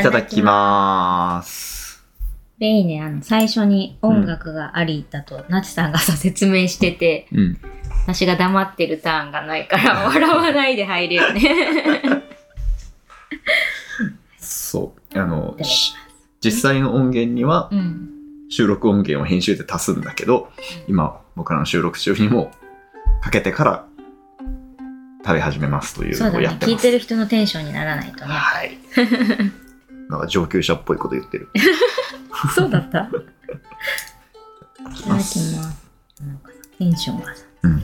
いただきます。で、いいね、あの、最初に音楽がありだと、なちさんがさ、説明してて、うん。私が黙ってるターンがないから、笑わないで入れるね。そう。あの実際の音源にはうん。収録音源を編集で足すんだけど、今、僕らの収録中にもかけてから食べ始めますというのをやっ。てます。聞いてる人のテンションにならないとね。はい。なんか上級者っぽいこと言ってる。そうだったいただききま。ますなんかさ、テンションがさ、うん。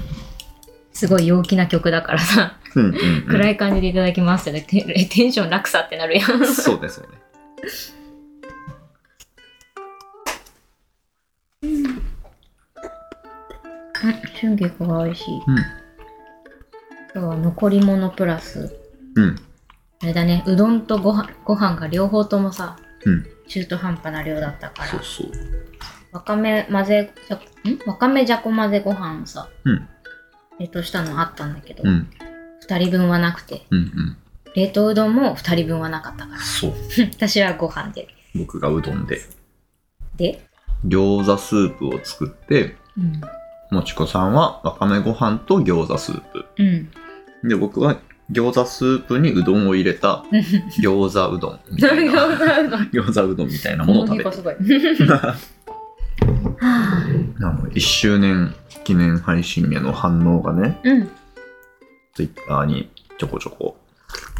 すごい陽気な曲だからさ、うんうん、うん。暗い感じでいただきますってテンション落差ってなるやん。そうですよね。うん、春菊が美味しい。うん。今日は残り物プラス、うん。あれだね、うどんとご飯ご飯が両方ともさ、うん。中途半端な量だったからそう、そう。わかめ混ぜ、ん？わかめじゃこ混ぜご飯をさ、うん。冷凍したのあったんだけど、うん。2人分はなくて、うんうん。冷凍うどんも2人分はなかったから、そう。私はご飯で。僕がうどんで。で、餃子スープを作って、うん。もちこさんはわかめご飯と餃子スープ。うん。で、僕は餃子スープにうどんを入れた 餃子うどんみたいな。餃子うどん。みたいなものを食べて。すごい。はあ、あの、1周年記念配信への反応がね、うん。ツイッターにちょこちょこ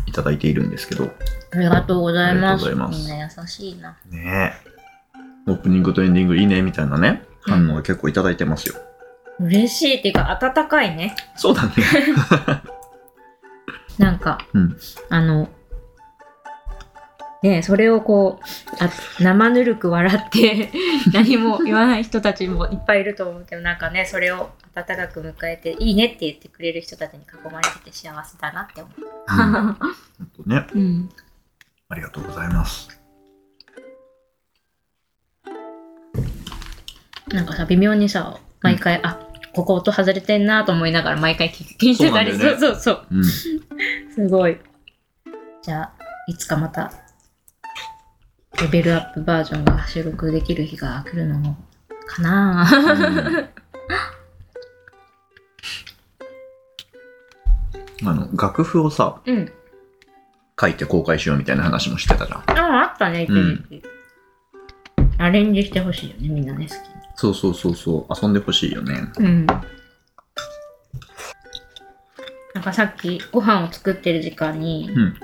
いただいているんですけど、ありがとうございます。みんな優しいな。ねえ。オープニングとエンディングいいねみたいなね、うん反応が結構いただいてますよ。嬉しいっていうか、温かいね。そうだね。なんか、うんあの、ねそれをこう、あ生ぬるく笑って 何も言わない人たちもいっぱいいると思うけど、なんかね、それを温かく迎えて、いいねって言ってくれる人たちに囲まれてて幸せだなって思う。本当ね。うん。ありがとうございます。なんかさ、微妙にさ、毎回、あ、ここ音外れてんなと思いながら毎回聞聞いてたり、そうねそうそうそう。うん。すごい。じゃあ、いつかまた、レベルアップバージョンが収録できる日が来るのかな？ぁ。あの、楽譜をさ、うん。書いて公開しようみたいな話もしてたじゃん。あ、あったね、一時期。アレンジしてほしいよね、みんなね、好きに。そうそうそうそう、遊んでほしいよね。うん。なんかさっきご飯を作ってる時間に、うん。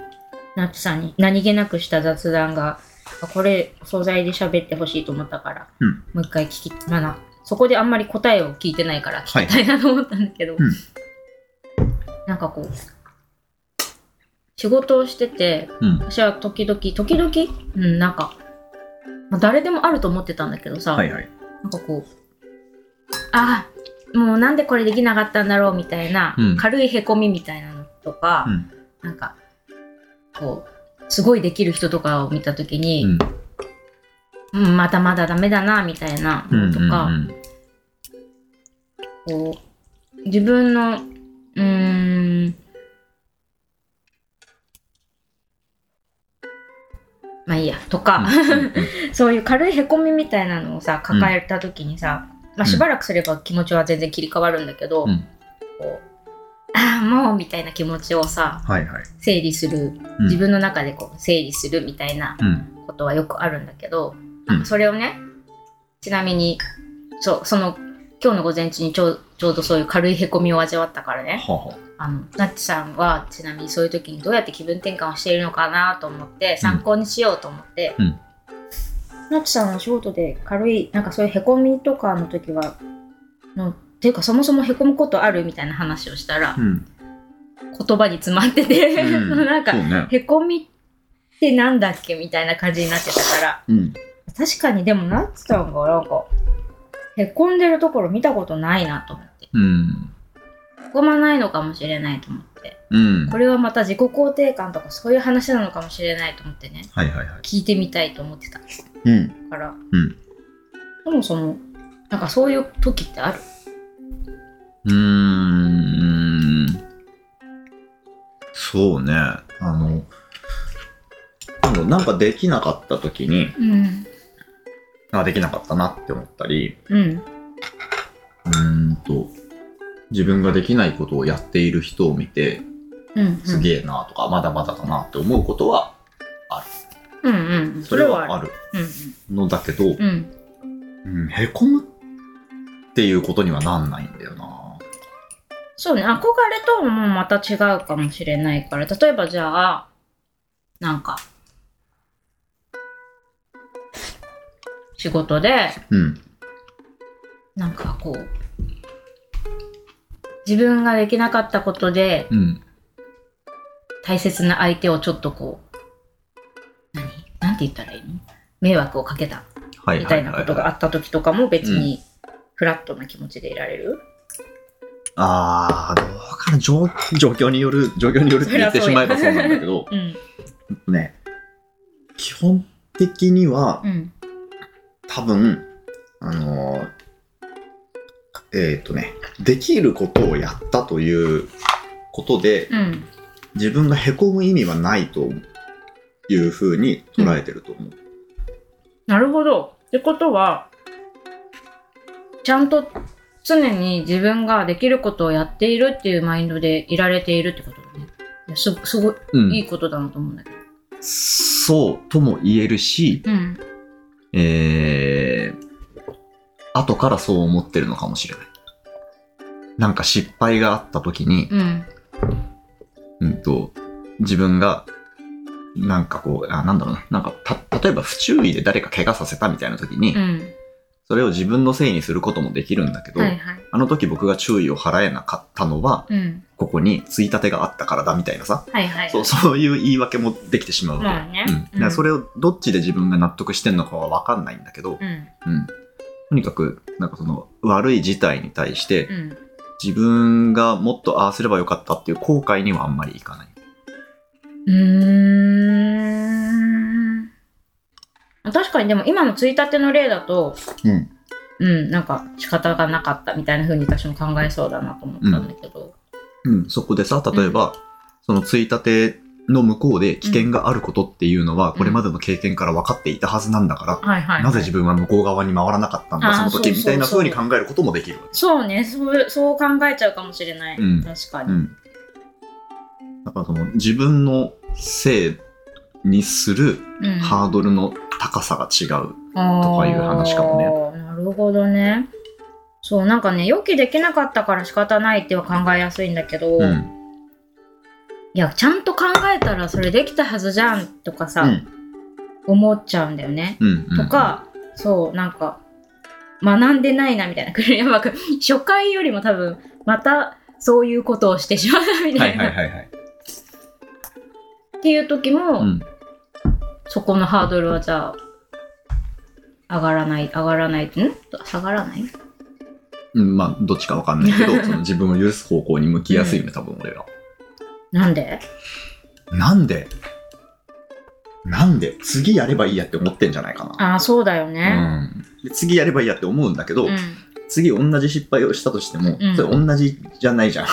ナッツさんに何気なくした雑談が、あこれ、お惣菜で喋ってほしいと思ったから、うんもう一回聞き、まだ、そこであんまり答えを聞いてないから聞きたいなと思ったんだけど、うんなんかこう、仕事をしてて、うん。私は時々、時々、うん、なんか、まあ誰でもあると思ってたんだけどさ、はいはい。なんかこう、ああ、もうなんでこれできなかったんだろうみたいな、うん軽いへこみみたいなのとか、うん。なんか、こう、すごいできる人とかを見たときうに、ん。うん、まだまだダメだな、みたいなうん。のとか、うんこう、自分の、うーん、まあいいや、とか、そういう軽いへこみみたいなのをさ、抱えたときにさ、まあしばらくすれば気持ちは全然切り替わるんだけど、うん。こう、ああ、もうみたいな気持ちをさ、はいはい。整理する、うん。自分の中でこう整理するみたいなうん。ことはよくあるんだけど、うん。それをね、ちなみに、そう、その、今日の午前中にちょうちょうどそういう軽いへこみを味わったからね、はは。あの、ナッチさんはちなみにそういう時にどうやって気分転換をしているのかなと思って、参考にしようと思って、うんナッチさんの仕事で軽い、なんかそういうへこみとかの時は、のっていうかそもそもへこむことあるみたいな話をしたら、うん。言葉に詰まってて、うん なんかね。へこみってなんだっけみたいな感じになってたから。うん。確かにでもなってたのが、なんか、へこんでるところ見たことないなと思って。うん。へこまないのかもしれないと思って。うん。これはまた自己肯定感とかそういう話なのかもしれないと思ってね。はいはいはい。聞いてみたいと思ってたうん。から。うん。そもそも、なんかそういう時ってある？うーん。そうね。あの、なんかできなかった時に、うん。あ、できなかったなって思ったり、うん。うーんと、自分ができないことをやっている人を見て、うん。すげえなとか、まだまだだなって思うことは、うんうん。それはあるうんのだけど、うん。うん。うん、へこむっていうことにはなんないんだよな。そうね、憧れともまた違うかもしれないから、例えばじゃあ、なんか、仕事で、うん。なんかこう、自分ができなかったことで、うん。大切な相手をちょっとこう、何？なんて言ったらいいの？迷惑をかけた。はいみたいな。ことがあった時とかも別にフラットな気持ちでいられる、あー、どうかな状、状況による、状況によるって言ってしまえばそうなんだけど、うん、ね、基本的には、うん、多分、あのーえっ、とね、できることをやったということで、うん。自分が凹む意味はないというふうに捉えてると思う。なるほど。ってことは、ちゃんと常に自分ができることをやっているっていうマインドでいられているってことだね。いやすすごいうんいいことだなと思うんだけど。そうとも言えるし、うん。えー、後からそう思ってるのかもしれない。なんか失敗があった時に、うん。うんと、自分が、なんかこう、あ、なんだろうな、なんか、た、例えば不注意で誰か怪我させたみたいな時に、うん。それを自分のせいにすることもできるんだけど、はいはい。あの時僕が注意を払えなかったのは、うん。ここについたてがあったからだみたいなさ、はいはい。そう、そういう言い訳もできてしまうわけ。まあねうん。だからそれをどっちで自分が納得してんのかはわかんないんだけど、うん。うん。とにかく、なんかその悪い事態に対して、うん。自分がもっとああすればよかったっていう後悔にはあんまりいかない。うーん。確かにでも今のついたての例だと、うん。うん、なんか仕方がなかったみたいな風に私も考えそうだなと思ったんだけど。うん、そこでさ、例えば、そのついたての向こうで危険があることっていうのは、んこれまでの経験から分かっていたはずなんだから。なぜ自分は向こう側に回らなかったんだ、その時、みたいな風に考えることもできる。そうねそう、そう考えちゃうかもしれない。うん確かに。うん。だからその自分のせいにするうんハードルの高さが違う。とかいう話かもね。なるほどね。そう、なんかね、予期できなかったから仕方ないっては考えやすいんだけど、うん。いや、ちゃんと考えたらそれできたはずじゃんとかさ、うん。思っちゃうんだよね。うん。うんと、か、そう、なんか、学んでないなみたいな。栗山君、初回よりも多分、またそういうことをしてしまったみたはいいな。はいはいはい。っていう時も、うん。そこのハードルはじゃあ、上がらない、上がらない、ん？下がらない？うん、まあ、どっちかわかんないけど、その自分を許す方向に向きやすいよね、多分俺は。なんで？なんで？なんで？次やればいいやって思ってんじゃないかな。ああ、そうだよね。うん、で次やればいいやって思うんだけど、うん。次同じ失敗をしたとしても、うんそれ同じじゃないじゃん。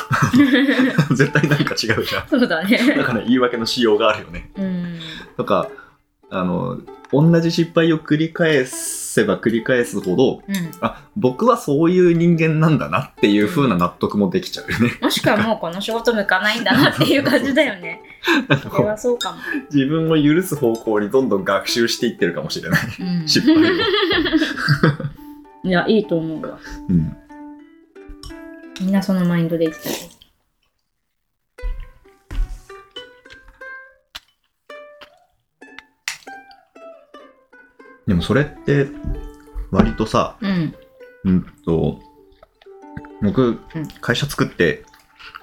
絶対なんか違うじゃん。そうだね。だから言い訳のしようがあるよね。うん。とか、あの、同じ失敗を繰り返せば繰り返すほど、うん。あ、僕はそういう人間なんだなっていう風な納得もできちゃうよね。もしくはもうこの仕事向かないんだなっていう感じだよね。それはそうかも。自分を許す方向にどんどん学習していってるかもしれない。うん。失敗を。いや、いいと思うわ。うん。みんなそのマインドでいきたい。でもそれって、割とさ、うん。うんと、僕、会社作って、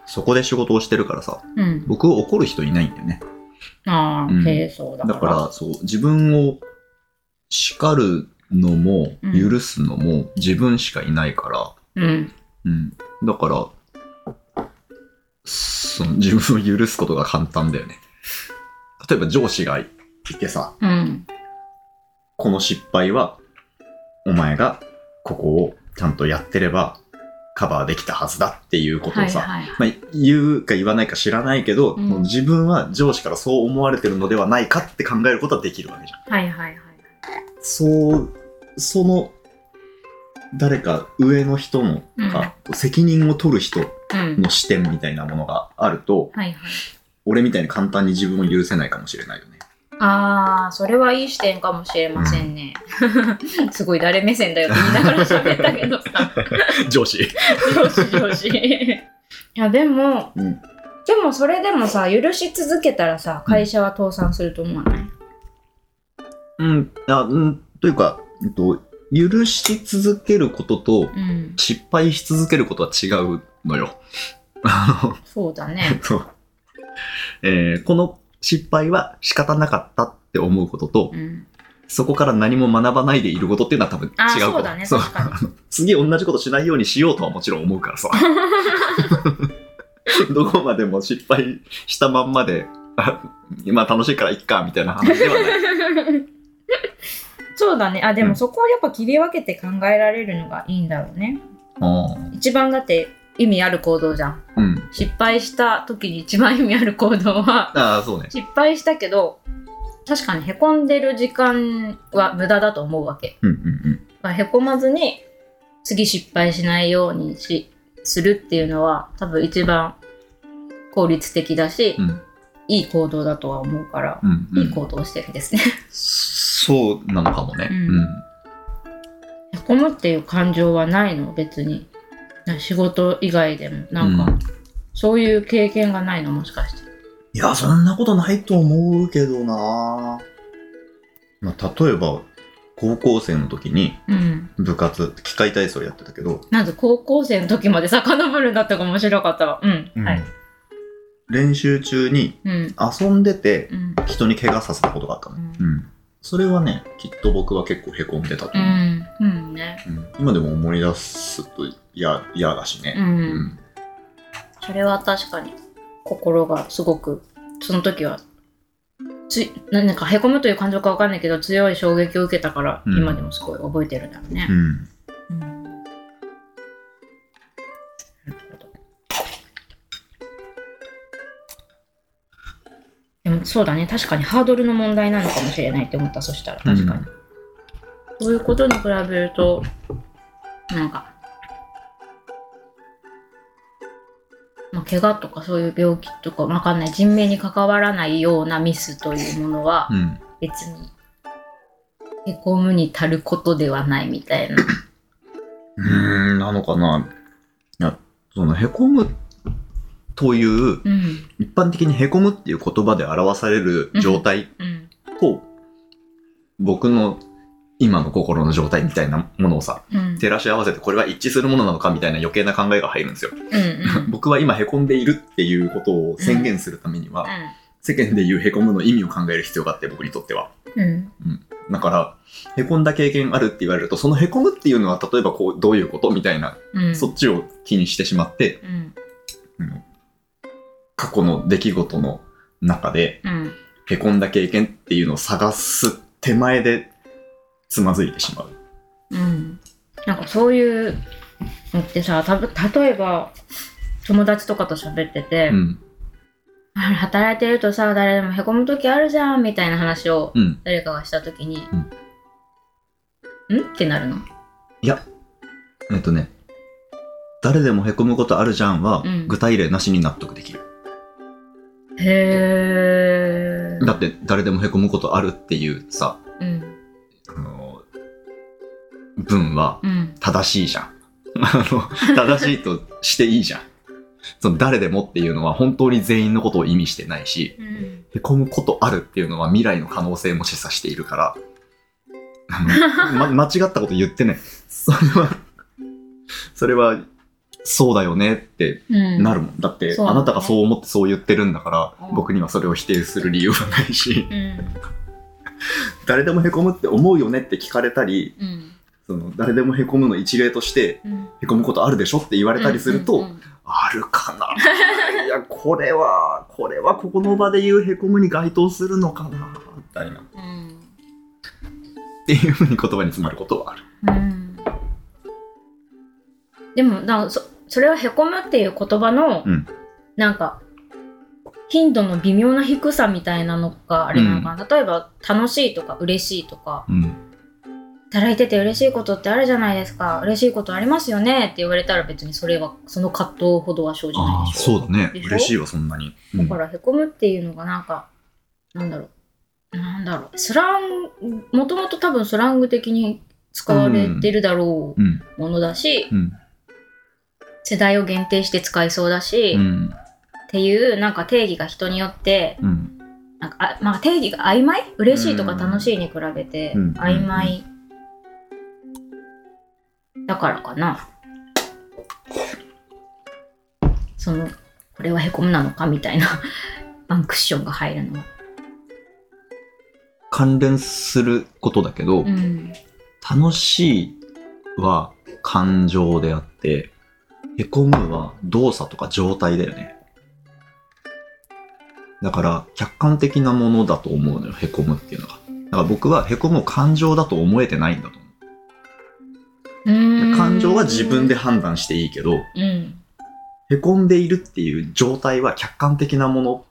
そこで仕事をしてるからさ、うん。僕を怒る人いないんだよね。ああ、うんだから。だから、そう、自分を叱るのも、うん許すのも自分しかいないから、うん。うん。だから、その自分を許すことが簡単だよね。例えば上司がいてさ、うん。この失敗は、お前がここをちゃんとやってればカバーできたはずだっていうことをさ、はいはい。まあ、言うか言わないか知らないけど、うんもう自分は上司からそう思われてるのではないかって考えることはできるわけじゃん。はいはいはい。そう、その、誰か上の人のか、責任を取る人うん。の視点みたいなものがあると、はいはい。俺みたいに簡単に自分を許せないかもしれない。ああ、それはいい視点かもしれませんね。すごい誰目線だよって言いながら喋ったけどさ。上司。上司上司。いや、でも、うん。でもそれでもさ、許し続けたらさ、会社は倒産すると思わない、うん、あうん、というか、えっと、許し続けることとうん、失敗し続けることは違うのよ。あの、そうだね。そう。えーこの失敗は仕方なかったって思うことと、うん。そこから何も学ばないでいることっていうのは多分違うあーこと。そうだね 次同じことしないようにしようとはもちろん思うからさ。どこまでも失敗したまんまで、あ今楽しいからいっか、みたいな話ではない。そうだね。あ、でうんもそこをやっぱ切り分けて考えられるのがいいんだろうね。あ一番だって意味ある行動じゃん。ーうん。失敗した時に一番意味ある行動は、ああ、そうね。失敗したけど、確かに凹んでる時間は無駄だと思うわけ。うんうんまあへこまずに次失敗しないようにしするっていうのは多分一番効率的だし、うん。うん。いい行動だとは思うから、うん、うん。いい行動をしてるんですね。そうなのかもね。ううんん。へこむっていう感情はないの？別に。な仕事以外でもなんか、うんそういう経験がないのもしかして。いや、そんなことないと思うけどなまあ、例えば、高校生の時にうん。部活、機械体操やってたけど、なんで高校生の時まで遡るんだったか面白かったわ。うん。はい。練習中にうん。遊んでてうん。人に怪我させたことがあったの。ううん。それはね、きっと僕は結構凹んでたとう思う。ん。うんね。うん今でも思い出すと嫌嫌だしね。うん。うんそれは確かに。心がすごくその時はついななんかへこむという感情かわかんないけど強い衝撃を受けたから、うん。今でもすごい覚えてるんだろうね。う。ん。うん。なるほど。でもそうだね。確かにハードルの問題なのかもしれないって思った。そしたら確かに、そういうことに比べるとなんか怪我とかそういう病気とかわかんない人命に関わらないようなミスというものはうん。別にへこむに足ることではないみたいな。うーん、なのかな。いや、その、へこむという、うん一般的にへこむっていう言葉で表される状態うんと、僕の今の心の状態みたいなものをさ、うん照らし合わせてこれは一致するものなのかみたいな余計な考えが入るんですよ。うんうん僕は今へこんでいるっていうことを宣言するためには、世間で言うへこむの意味を考える必要があって、僕にとっては。うん。だから、へこんだ経験あるって言われると、そのへこむっていうのは、例えばこう、どういうことみたいな、うん。そっちを気にしてしまって、うん。うん。過去の出来事の中で、うん。へこんだ経験っていうのを探す手前で、つまずいてしまう。うん。なんかそういうのってさたぶ例えば友達とかと喋ってて、うん。あ働いてるとさ誰でもへこむ時あるじゃんみたいな話をうん。誰かがした時に、うんん？ってなるの？いや、えっとね、誰でもへこむことあるじゃんは、うん具体例なしに納得できる。へえだって、誰でもへこむことあるっていうさ、うんあの、文はうん正しいじゃん。あの、正しいとしていいじゃん。その誰でもっていうのは本当に全員のことを意味してないし、うんへこむことあるっていうのは未来の可能性も示唆しているから、ま、間違ったこと言ってない。それは、それはそうだよねってうん。なるもん。だって、あなたがそう思ってそう言ってるんだから、うん僕にはそれを否定する理由はないし、うん。誰でもへこむって思うよねって聞かれたり、うん。その誰でもへこむの一例として、うん。へこむことあるでしょって言われたりすると、うんうんうんあるかな。いや、これは、これはここの場で言うへこむに該当するのかな。みたいな。っうんていうふうに言葉に詰まることはある。うん。でもなそそれはへこむっていう言葉の、うん。なんか頻度の微妙な低さみたいなのがあれなのかな、例えば楽しいとか嬉しいとか。うん。働いてて嬉しいことってあるじゃないですか嬉しいことありますよねって言われたら別にそれはその葛藤ほどは生じないああ、でしょそうだね。嬉しいわ、そんなに。うんだからへこむっていうのがなんかなんだろうなんだろうスラングもともと多分スラング的に使われてるだろううん。ものだし、うん。世代を限定して使いそうだし、っうん。ていうなんか定義が人によってうん。なんかあ、まあ、定義が曖昧？嬉しいとか楽しいに比べてうん曖昧だからかなそのこれはへこむなのかみたいな ワンクッションが入るのは。関連することだけど、うん楽しいは感情であって、へこむは動作とか状態だよね。だから、客観的なものだと思うのよ、へこむっていうのが。だから僕はへこむを感情だと思えてないんだと感情は自分で判断していいけど、うんへこんでいるっていう状態は客観的なもの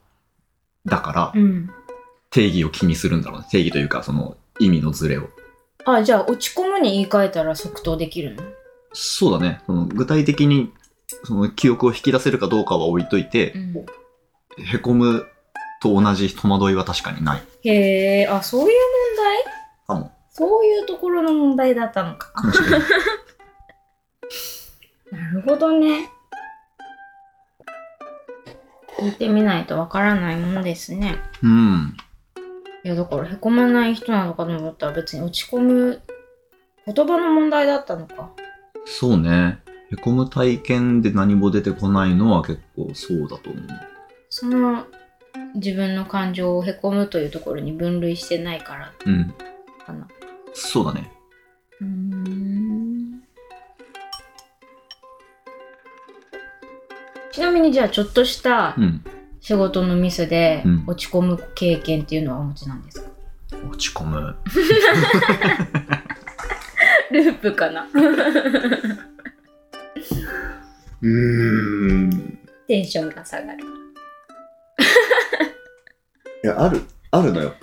だから、うん定義を気にするんだろうね。定義というか、その意味のズレを。あじゃあ落ち込むに言い換えたら即答できるの？そうだね。その具体的に、その記憶を引き出せるかどうかは置いといて、うんへこむと同じ戸惑いは確かにないへえあそういう問題？かも。そういうところの問題だったのか。なるほどね。聞いてみないとわからないものですね。うん。いや、だからへこまない人なのかと思ったら別に落ち込む言葉の問題だったのか。そうね。へこむ体験で何も出てこないのは結構そうだと思う。その自分の感情をへこむというところに分類してないからうん。かな。そうだね。うーん。ちなみにじゃあちょっとしたうん。仕事のミスでうん落ち込む経験っていうのはお持ちなんですか、落ち込む。ループかな？うーん。テンションが下がる。いや、ある、あるのよ。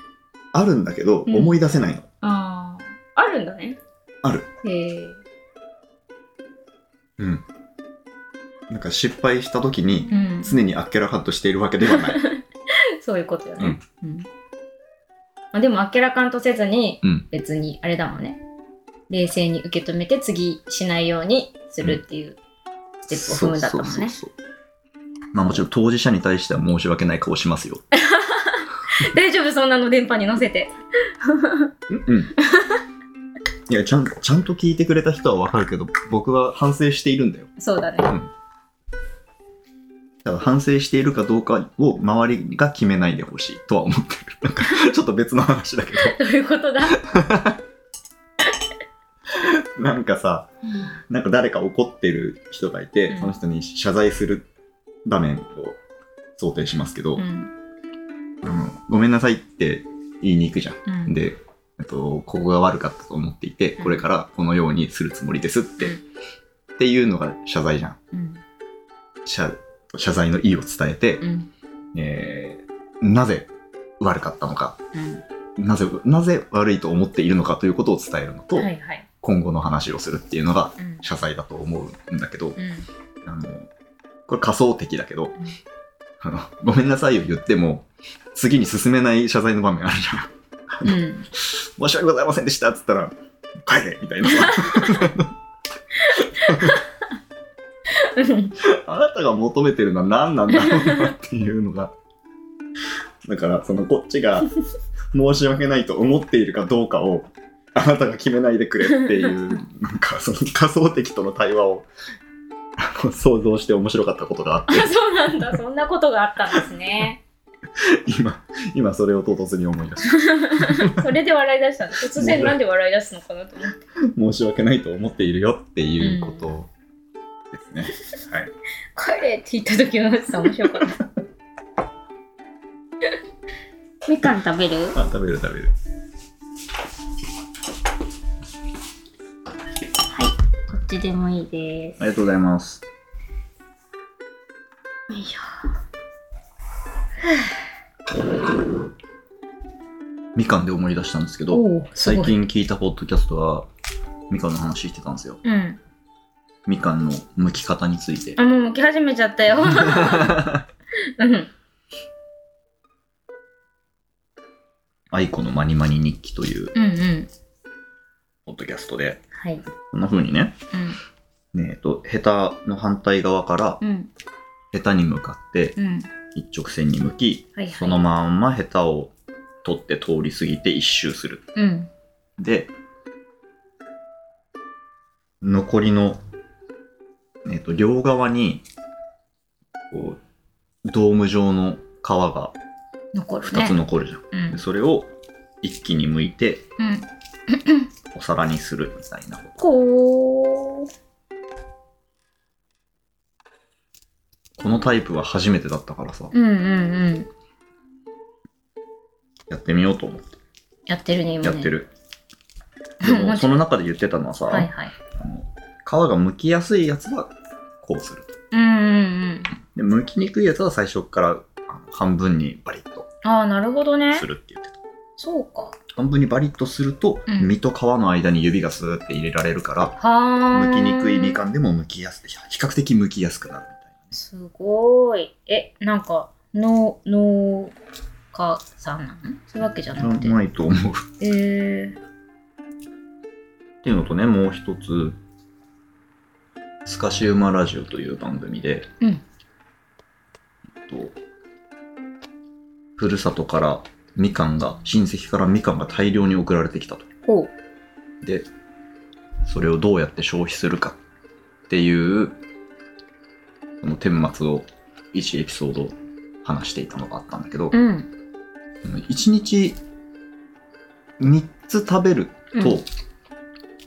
あるんだけど、うん思い出せないの。ああ。あるんだね。ある。へえ。うん。なんか失敗した時に、うん。常にあっけらかんとしているわけではない。そういうことよね。うん。まあ、でも、あっけらかんとせずに、うん別に、あれだもんね。冷静に受け止めて、次しないようにするっていうステップを踏むんだったもんね。そうそうそうそうまあもちろん当事者に対しては申し訳ない顔しますよ。大丈夫、そんなの電波に乗せて。うん。いや、ちゃん、ちゃんと聞いてくれた人はわかるけど、僕は反省しているんだよ。そうだね。だから反省しているかどうかを周りが決めないでほしいとは思ってる。なんか、ちょっと別の話だけど ういうことだ？ど、なんかさ、なんか誰か怒ってる人がいて、うんその人に謝罪する場面を想定しますけど、うん。ごめんなさいって言いに行くじゃん。うん。で、えっと、ここが悪かったと思っていて、これからこのようにするつもりですって、うんっていうのが謝罪じゃん。うん。謝謝罪の意を伝えて、うん。えーなぜ悪かったのか、うん。なぜ、なぜ悪いと思っているのかということを伝えるのと、はいはい。今後の話をするっていうのがうん。謝罪だと思うんだけど、うん。あの、これ仮想的だけど、あのごめんなさいを言っても、次に進めない謝罪の場面あるじゃん。うん。申し訳ございませんでしたっつったら、帰れみたいなさ。あなたが求めてるのは何なんだろうなっていうのが。だから、そのこっちが申し訳ないと思っているかどうかを、あなたが決めないでくれっていう、なんかその仮想敵との対話を 想像して面白かったことがあってあ、そうなんだ。そんなことがあったんですね。今今それを唐突に思い出し それで笑い出したの？突然なんで笑い出すのかなと思って。た申し訳ないと思っているよっていうことですね、はい帰れって言った時のさ面白かった。みかん食べる？あ食べる食べるちでもいいです。ありがとうございますよいしみかんで思い出したんですけょ。どおお、す最ごい。近聞いたポッドキャストはみかんの話してたんですようん。みかんの剥き方についてあ、もう剥き始めちゃったよ。うん。愛子のマニマニ日記といううんうん。ポッドキャストではい。こんな風にねねえっとヘタの反対側からうん。うん。ヘタに向かってうん。一直線に向きはいはい。そのまんまヘタを取って通り過ぎて一周するうん。で残りのえっと両側にこうドーム状の皮が残るね。2つ残るじゃん、うんで。それを一気に剥いてうん。お皿にするみたいなことこう。このタイプは初めてだったからさうんうんうん。やってみようと思ってやってるね、今ね。やって。る、う んでもその中で言ってたのはさ、はいはい。あの皮が剥きやすいやつはこうするうんうんうん。で剥きにくいやつは最初からあの半分にバリッとああ、なるほどねす。るって言ってたそうか。半分にバリッとすると、うん。身と皮の間に指がスーって入れられるから剥きにくいみかんでも剥きやすい比較的剥きやすくなるみたいすごい。え、なんか、農、農家さんなの？そういうわけじゃなくて。なないと思う。えー、っていうのとねもう一つ「スカシウマラジオ」という番組で、うん。えっとふるさとからみかんが親戚からみかんが大量に送られてきたとほう。でそれをどうやって消費するかっていうその顛末を1エピソード話していたのがあったんだけど、うん。1日3つ食べると、うん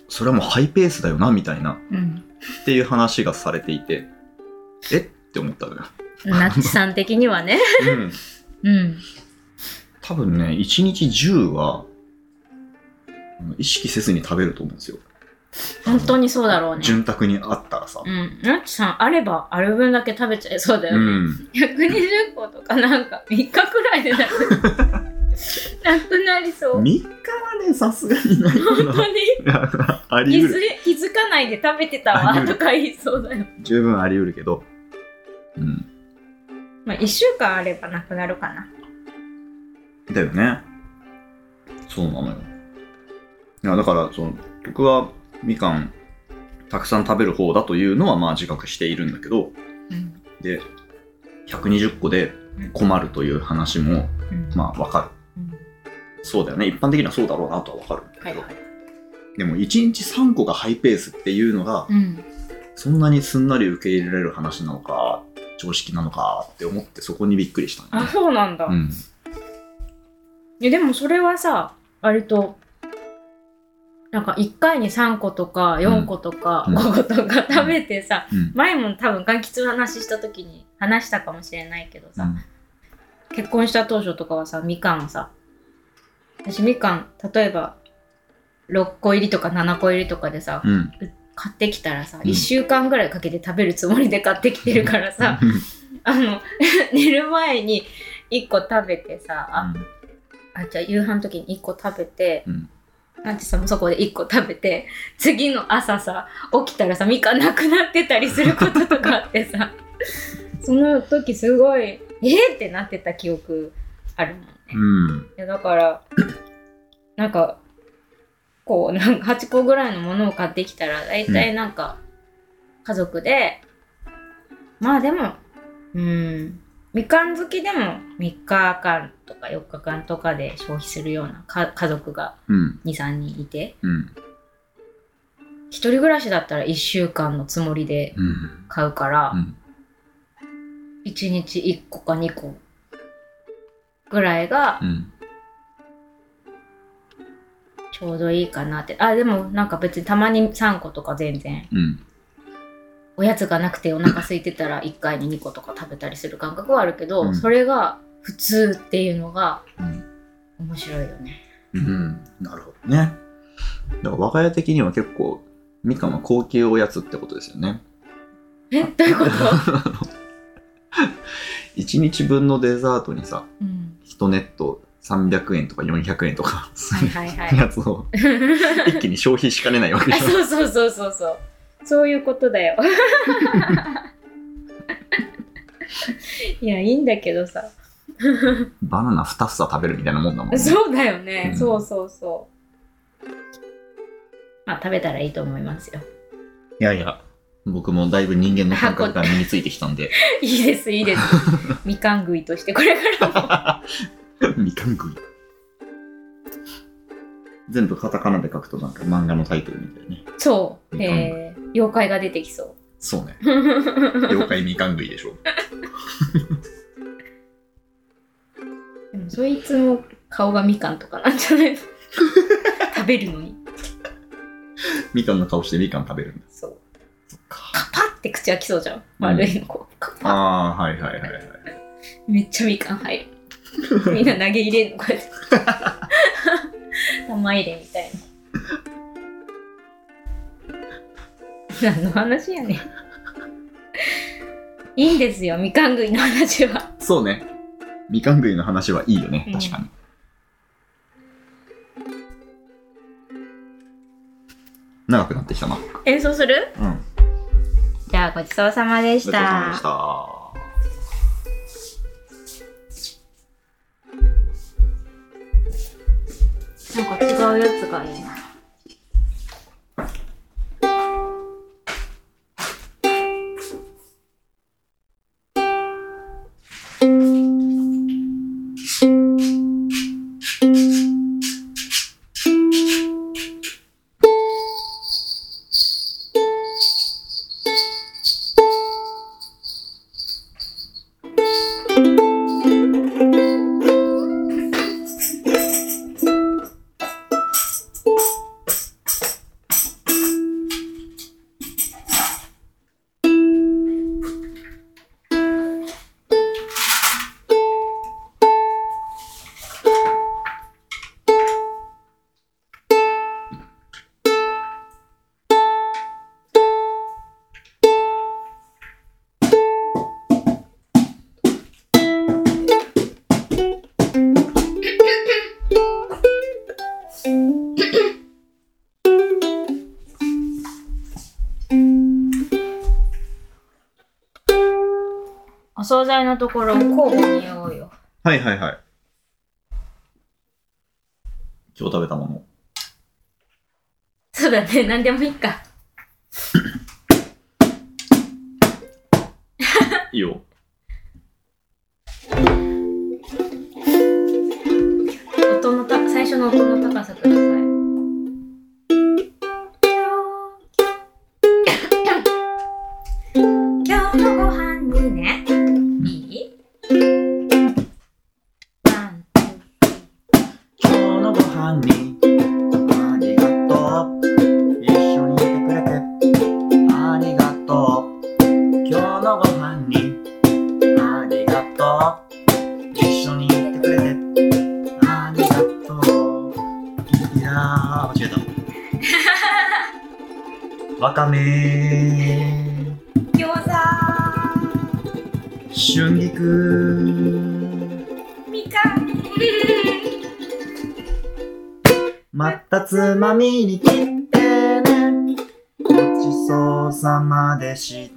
それはもうハイペースだよなみたいなうん。っていう話がされていてえ？って思ったのよ、ナッチさん的にはね。うん、うん。多分ね1日10はうん意識せずに食べると思うんですよ本当にそうだろうね。潤沢にあったらさうん。ナッチさんあればある分だけ食べちゃい そうだよね。うん120個とかなんか3日くらいでなく なくなりそう。3日はねさすがにないか本当に？なあり気づ得る気づかないで食べてたわとか言いそうだよ。十分あり得るけどうんまあ1週間あればなくなるかな。だよね。そうなのよ。いや、だから、その、僕はみかん、たくさん食べる方だというのは、まあ自覚しているんだけど、うん。で、120個で困るという話も、うんまあわかる。うんそうだよね。一般的にはそうだろうなとはわかるんだけど、はいはい。でも1日3個がハイペースっていうのが、うん。そんなにすんなり受け入れられる話なのか、常識なのかって思ってそこにびっくりしたんだあ。そうなんだ。うん。いやでもそれはさ、割と、なんか1回に3個とか4個とかうん。5個とか食べてさ、うん。前も多分柑橘の話した時に話したかもしれないけどさ、うん。結婚した当初とかはさ、みかんをさ、私みかん、例えば6個入りとか7個入りとかでさ、うん。買ってきたらさ、うん。1週間ぐらいかけて食べるつもりで買ってきてるからさ、あの、寝る前に1個食べてさ、あ、あじゃあ夕飯の時に1個食べて、うんなんてさもうそこで1個食べて 次の朝さ起きたらさみかんなくなってたりすることとかあってさ その時すごいえー、ってなってた記憶あるもんね。うん。いやだから なんかこうなんか8個ぐらいのものを買ってきたら大体なんか家族で、まあでもうんみかん好きでも3日間とか4日間とかで消費するようなか家族がうん。23人いてうん。一人暮らしだったら1週間のつもりでうん。買うから、うん。1日1個か2個ぐらいがうん。ちょうどいいかなって。あ、でもなんか別にたまに3個とか全然。うん。おやつがなくてお腹空いてたら1回に2個とか食べたりする感覚はあるけど、うんそれが普通っていうのがうん。面白いよね。うん。なるほどね。だから我が家的には結構、みかんは高級おやつってことですよね。え、どういうこと？1日分のデザートにさ、うん。1ネット300円とか400円とかすはいるはいはい。やつを一気に消費しかねないわけあじゃん。そうそうそうそうそう。そういうことだよ。いや、いいんだけどさ。バナナ2房食べるみたいなもんだもんね。そうだよね。うんそうそうそう。まあ、食べたらいいと思いますよ。いやいや、僕もだいぶ人間の感覚が身についてきたんで、いいです、いいです。みかん食いとして、これからも。みかん食い。全部カタカナで書くとなんか漫画のタイトルみたいね。そう。みかん食いえー、妖怪が出てきそそうね。う。妖怪みかん食いでしょ。でも、そいつも顔がみかんとかなんじゃない？の 食べるのに。みかんの顔してみかん食べるんだ。そう。そっか。パッて口開きそうじゃん。悪いのこう。カパッああー、はいはいはいはい。めっちゃみかん入る。みんな投げ入れんのこうやって。玉入れみたいな。何の話やねん。いいんですよ、みかん食いの話は。そうね。みかん食いの話はいいよねう、ん確かに。長くなってきたな。演奏する？うん。ごじゃあ、ごちそうさまでしちそうさまたでし。た。なんか違うやつがいいな。お惣菜のところを交互に言おうよ。はいはいはい。今日食べたもの。そうだね、何でもいいか。いいよ。音のた最初の音の高さくだし